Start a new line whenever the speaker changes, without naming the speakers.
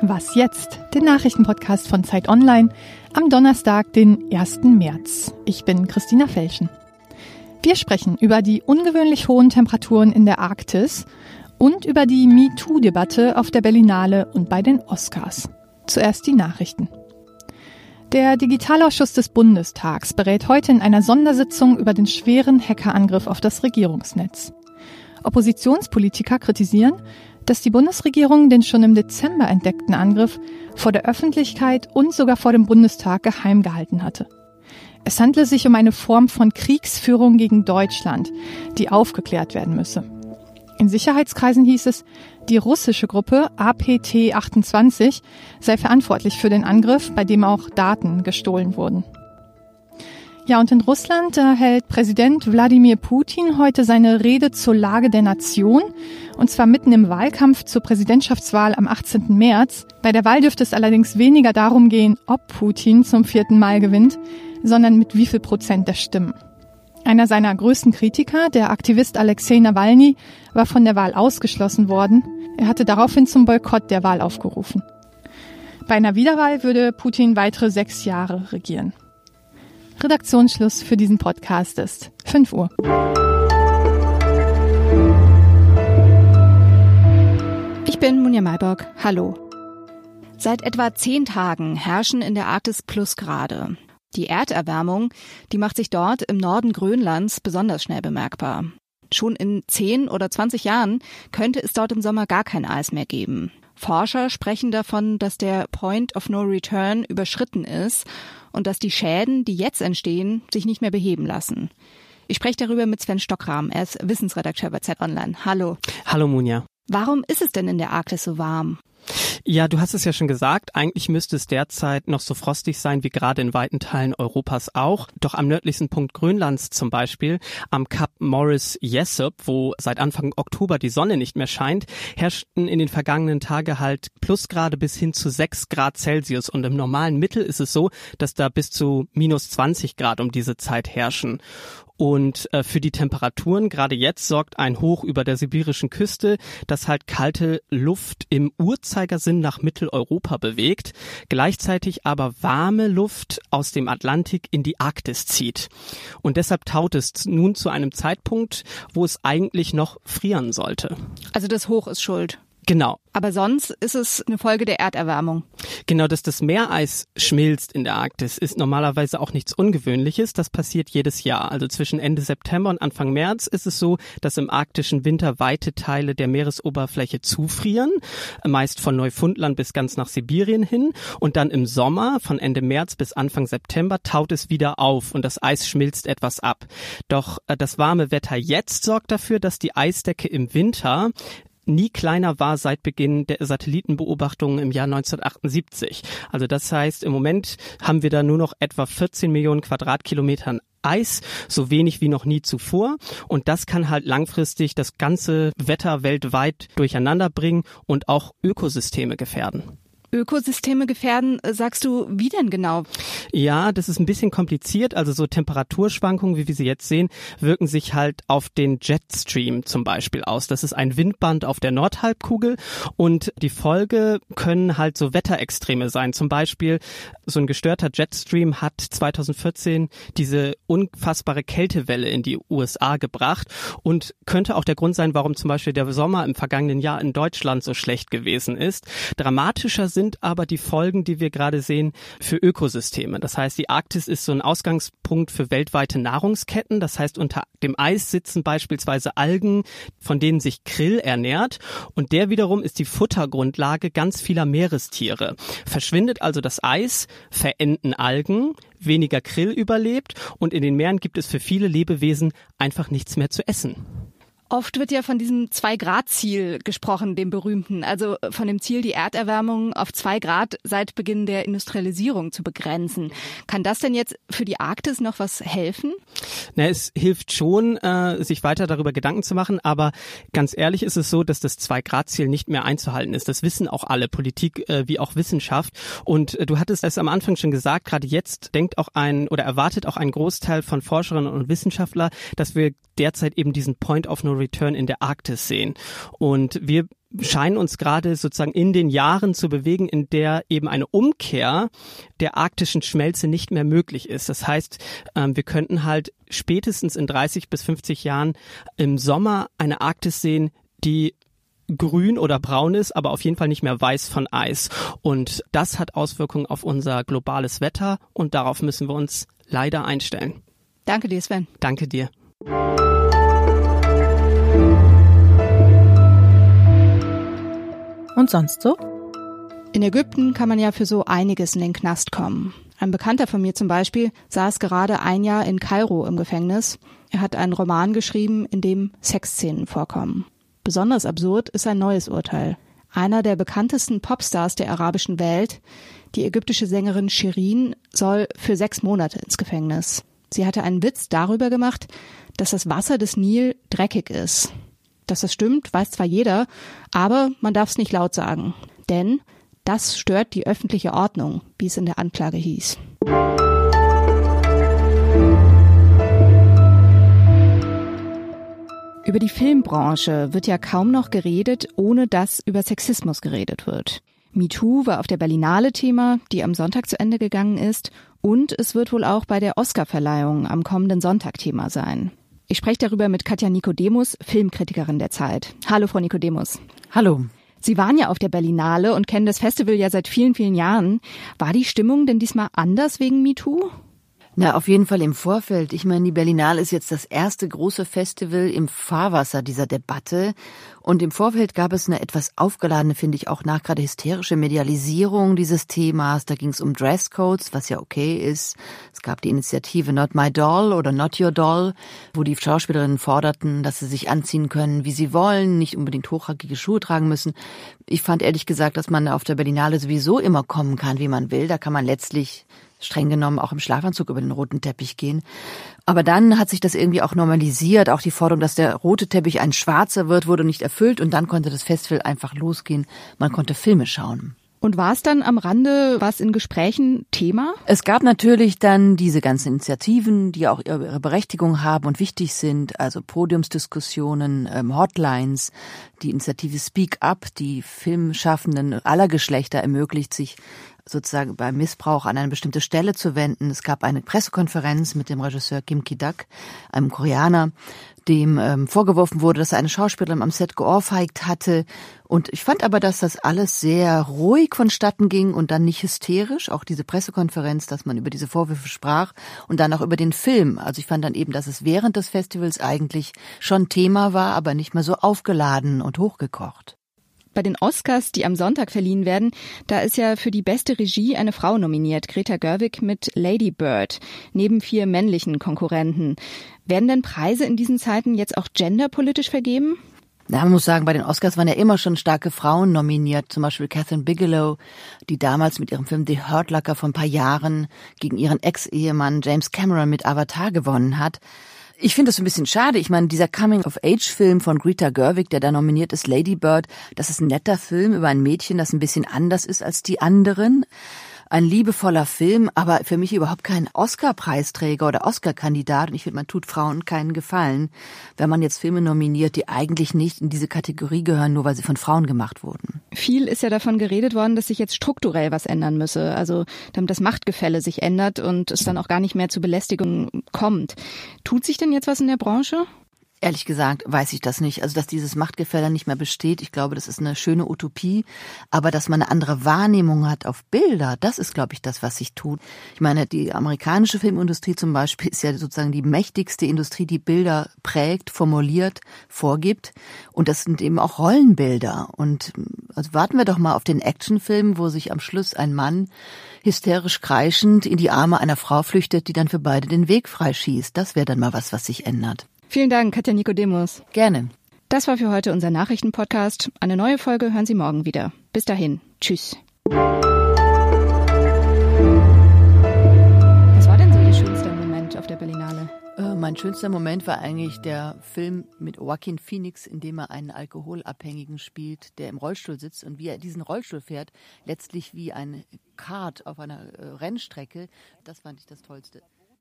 Was jetzt? Den Nachrichtenpodcast von Zeit Online am Donnerstag, den 1. März. Ich bin Christina Felschen. Wir sprechen über die ungewöhnlich hohen Temperaturen in der Arktis und über die MeToo-Debatte auf der Berlinale und bei den Oscars. Zuerst die Nachrichten. Der Digitalausschuss des Bundestags berät heute in einer Sondersitzung über den schweren Hackerangriff auf das Regierungsnetz. Oppositionspolitiker kritisieren, dass die Bundesregierung den schon im Dezember entdeckten Angriff vor der Öffentlichkeit und sogar vor dem Bundestag geheim gehalten hatte. Es handle sich um eine Form von Kriegsführung gegen Deutschland, die aufgeklärt werden müsse. In Sicherheitskreisen hieß es, die russische Gruppe APT-28 sei verantwortlich für den Angriff, bei dem auch Daten gestohlen wurden. Ja, und in Russland äh, hält Präsident Wladimir Putin heute seine Rede zur Lage der Nation, und zwar mitten im Wahlkampf zur Präsidentschaftswahl am 18. März. Bei der Wahl dürfte es allerdings weniger darum gehen, ob Putin zum vierten Mal gewinnt, sondern mit wie viel Prozent der Stimmen. Einer seiner größten Kritiker, der Aktivist Alexei Nawalny, war von der Wahl ausgeschlossen worden. Er hatte daraufhin zum Boykott der Wahl aufgerufen. Bei einer Wiederwahl würde Putin weitere sechs Jahre regieren. Redaktionsschluss für diesen Podcast ist 5 Uhr.
Ich bin Munja Mayborg. Hallo. Seit etwa zehn Tagen herrschen in der Arktis Plusgrade. Die Erderwärmung, die macht sich dort im Norden Grönlands besonders schnell bemerkbar. Schon in 10 oder 20 Jahren könnte es dort im Sommer gar kein Eis mehr geben. Forscher sprechen davon, dass der Point of No Return überschritten ist und dass die Schäden, die jetzt entstehen, sich nicht mehr beheben lassen. Ich spreche darüber mit Sven Stockram. Er ist Wissensredakteur bei Z Online. Hallo.
Hallo Munja.
Warum ist es denn in der Arktis so warm?
Ja, du hast es ja schon gesagt, eigentlich müsste es derzeit noch so frostig sein wie gerade in weiten Teilen Europas auch. Doch am nördlichsten Punkt Grönlands zum Beispiel, am Kap Morris Jesup, wo seit Anfang Oktober die Sonne nicht mehr scheint, herrschten in den vergangenen Tagen halt Plusgrade bis hin zu 6 Grad Celsius. Und im normalen Mittel ist es so, dass da bis zu minus 20 Grad um diese Zeit herrschen. Und äh, für die Temperaturen, gerade jetzt, sorgt ein Hoch über der sibirischen Küste, das halt kalte Luft im Uhrzeigersinn nach Mitteleuropa bewegt, gleichzeitig aber warme Luft aus dem Atlantik in die Arktis zieht. Und deshalb taut es nun zu einem Zeitpunkt, wo es eigentlich noch frieren sollte.
Also das Hoch ist schuld.
Genau.
Aber sonst ist es eine Folge der Erderwärmung.
Genau, dass das Meereis schmilzt in der Arktis, ist normalerweise auch nichts Ungewöhnliches. Das passiert jedes Jahr. Also zwischen Ende September und Anfang März ist es so, dass im arktischen Winter weite Teile der Meeresoberfläche zufrieren, meist von Neufundland bis ganz nach Sibirien hin. Und dann im Sommer, von Ende März bis Anfang September, taut es wieder auf und das Eis schmilzt etwas ab. Doch äh, das warme Wetter jetzt sorgt dafür, dass die Eisdecke im Winter nie kleiner war seit Beginn der Satellitenbeobachtungen im Jahr 1978. Also das heißt, im Moment haben wir da nur noch etwa 14 Millionen Quadratkilometern Eis, so wenig wie noch nie zuvor. Und das kann halt langfristig das ganze Wetter weltweit durcheinander bringen und auch Ökosysteme gefährden.
Ökosysteme gefährden, äh, sagst du, wie denn genau?
Ja, das ist ein bisschen kompliziert. Also so Temperaturschwankungen, wie wir sie jetzt sehen, wirken sich halt auf den Jetstream zum Beispiel aus. Das ist ein Windband auf der Nordhalbkugel und die Folge können halt so Wetterextreme sein. Zum Beispiel so ein gestörter Jetstream hat 2014 diese unfassbare Kältewelle in die USA gebracht und könnte auch der Grund sein, warum zum Beispiel der Sommer im vergangenen Jahr in Deutschland so schlecht gewesen ist. Dramatischer sind aber die Folgen, die wir gerade sehen, für Ökosysteme. Das heißt, die Arktis ist so ein Ausgangspunkt für weltweite Nahrungsketten. Das heißt, unter dem Eis sitzen beispielsweise Algen, von denen sich Krill ernährt. Und der wiederum ist die Futtergrundlage ganz vieler Meerestiere. Verschwindet also das Eis, verenden Algen, weniger Krill überlebt und in den Meeren gibt es für viele Lebewesen einfach nichts mehr zu essen.
Oft wird ja von diesem Zwei-Grad-Ziel gesprochen, dem berühmten, also von dem Ziel, die Erderwärmung auf zwei Grad seit Beginn der Industrialisierung zu begrenzen. Kann das denn jetzt für die Arktis noch was helfen?
Na, es hilft schon, äh, sich weiter darüber Gedanken zu machen, aber ganz ehrlich ist es so, dass das Zwei-Grad-Ziel nicht mehr einzuhalten ist. Das wissen auch alle, Politik äh, wie auch Wissenschaft. Und äh, du hattest es am Anfang schon gesagt, gerade jetzt denkt auch ein oder erwartet auch ein Großteil von Forscherinnen und Wissenschaftlern, dass wir derzeit eben diesen Point of No Return in der Arktis sehen. Und wir scheinen uns gerade sozusagen in den Jahren zu bewegen, in der eben eine Umkehr der arktischen Schmelze nicht mehr möglich ist. Das heißt, ähm, wir könnten halt spätestens in 30 bis 50 Jahren im Sommer eine Arktis sehen, die grün oder braun ist, aber auf jeden Fall nicht mehr weiß von Eis. Und das hat Auswirkungen auf unser globales Wetter und darauf müssen wir uns leider einstellen.
Danke dir, Sven.
Danke dir.
Und sonst so?
In Ägypten kann man ja für so einiges in den Knast kommen. Ein Bekannter von mir zum Beispiel saß gerade ein Jahr in Kairo im Gefängnis. Er hat einen Roman geschrieben, in dem Sexszenen vorkommen. Besonders absurd ist ein neues Urteil. Einer der bekanntesten Popstars der arabischen Welt, die ägyptische Sängerin Shirin, soll für sechs Monate ins Gefängnis. Sie hatte einen Witz darüber gemacht, dass das Wasser des Nil dreckig ist. Dass das stimmt, weiß zwar jeder, aber man darf es nicht laut sagen. Denn das stört die öffentliche Ordnung, wie es in der Anklage hieß. Über die Filmbranche wird ja kaum noch geredet, ohne dass über Sexismus geredet wird. MeToo war auf der Berlinale Thema, die am Sonntag zu Ende gegangen ist, und es wird wohl auch bei der Oscarverleihung am kommenden Sonntag Thema sein. Ich spreche darüber mit Katja Nikodemus, Filmkritikerin der Zeit. Hallo, Frau Nikodemus.
Hallo.
Sie waren ja auf der Berlinale und kennen das Festival ja seit vielen, vielen Jahren. War die Stimmung denn diesmal anders wegen MeToo?
Na, auf jeden Fall im Vorfeld. Ich meine, die Berlinale ist jetzt das erste große Festival im Fahrwasser dieser Debatte. Und im Vorfeld gab es eine etwas aufgeladene, finde ich, auch nach gerade hysterische Medialisierung dieses Themas. Da ging es um Dresscodes, was ja okay ist. Es gab die Initiative Not My Doll oder Not Your Doll, wo die Schauspielerinnen forderten, dass sie sich anziehen können, wie sie wollen, nicht unbedingt hochhackige Schuhe tragen müssen. Ich fand ehrlich gesagt, dass man auf der Berlinale sowieso immer kommen kann, wie man will. Da kann man letztlich streng genommen auch im Schlafanzug über den roten Teppich gehen. Aber dann hat sich das irgendwie auch normalisiert. Auch die Forderung, dass der rote Teppich ein schwarzer wird, wurde nicht erfüllt und dann konnte das Festival einfach losgehen. Man konnte Filme schauen.
Und war es dann am Rande, was in Gesprächen Thema?
Es gab natürlich dann diese ganzen Initiativen, die auch ihre Berechtigung haben und wichtig sind, also Podiumsdiskussionen, ähm, Hotlines, die Initiative Speak Up, die Filmschaffenden aller Geschlechter ermöglicht, sich sozusagen beim Missbrauch an eine bestimmte Stelle zu wenden. Es gab eine Pressekonferenz mit dem Regisseur Kim Ki-dak, einem Koreaner, dem ähm, vorgeworfen wurde, dass er eine Schauspielerin am Set geohrfeigt hatte. Und ich fand aber, dass das alles sehr ruhig vonstatten ging und dann nicht hysterisch. Auch diese Pressekonferenz, dass man über diese Vorwürfe sprach und dann auch über den Film. Also ich fand dann eben, dass es während des Festivals eigentlich schon Thema war, aber nicht mehr so aufgeladen und hochgekocht
bei den Oscars, die am Sonntag verliehen werden, da ist ja für die beste Regie eine Frau nominiert, Greta Gerwig mit Lady Bird, neben vier männlichen Konkurrenten. Werden denn Preise in diesen Zeiten jetzt auch genderpolitisch vergeben?
Na, man muss sagen, bei den Oscars waren ja immer schon starke Frauen nominiert, zum Beispiel Catherine Bigelow, die damals mit ihrem Film The Hurt Locker vor ein paar Jahren gegen ihren Ex-Ehemann James Cameron mit Avatar gewonnen hat. Ich finde das ein bisschen schade. Ich meine, dieser Coming-of-Age-Film von Greta Gerwig, der da nominiert ist, Lady Bird, das ist ein netter Film über ein Mädchen, das ein bisschen anders ist als die anderen ein liebevoller Film, aber für mich überhaupt kein Oscar-Preisträger oder Oscar-Kandidat. Und ich finde, man tut Frauen keinen Gefallen, wenn man jetzt Filme nominiert, die eigentlich nicht in diese Kategorie gehören, nur weil sie von Frauen gemacht wurden.
Viel ist ja davon geredet worden, dass sich jetzt strukturell was ändern müsse. Also, damit das Machtgefälle sich ändert und es dann auch gar nicht mehr zu Belästigung kommt. Tut sich denn jetzt was in der Branche?
Ehrlich gesagt weiß ich das nicht. Also, dass dieses Machtgefälle nicht mehr besteht, ich glaube, das ist eine schöne Utopie. Aber dass man eine andere Wahrnehmung hat auf Bilder, das ist, glaube ich, das, was sich tut. Ich meine, die amerikanische Filmindustrie zum Beispiel ist ja sozusagen die mächtigste Industrie, die Bilder prägt, formuliert, vorgibt. Und das sind eben auch Rollenbilder. Und also warten wir doch mal auf den Actionfilm, wo sich am Schluss ein Mann hysterisch kreischend in die Arme einer Frau flüchtet, die dann für beide den Weg freischießt. Das wäre dann mal was, was sich ändert.
Vielen Dank, Katja Nikodemus.
Gerne.
Das war für heute unser Nachrichtenpodcast. Eine neue Folge hören Sie morgen wieder. Bis dahin. Tschüss.
Mein schönster Moment war eigentlich der Film mit Joaquin Phoenix, in dem er einen Alkoholabhängigen spielt, der im Rollstuhl sitzt und wie er diesen Rollstuhl fährt, letztlich wie ein Kart auf einer äh, Rennstrecke. Das fand ich das Tollste.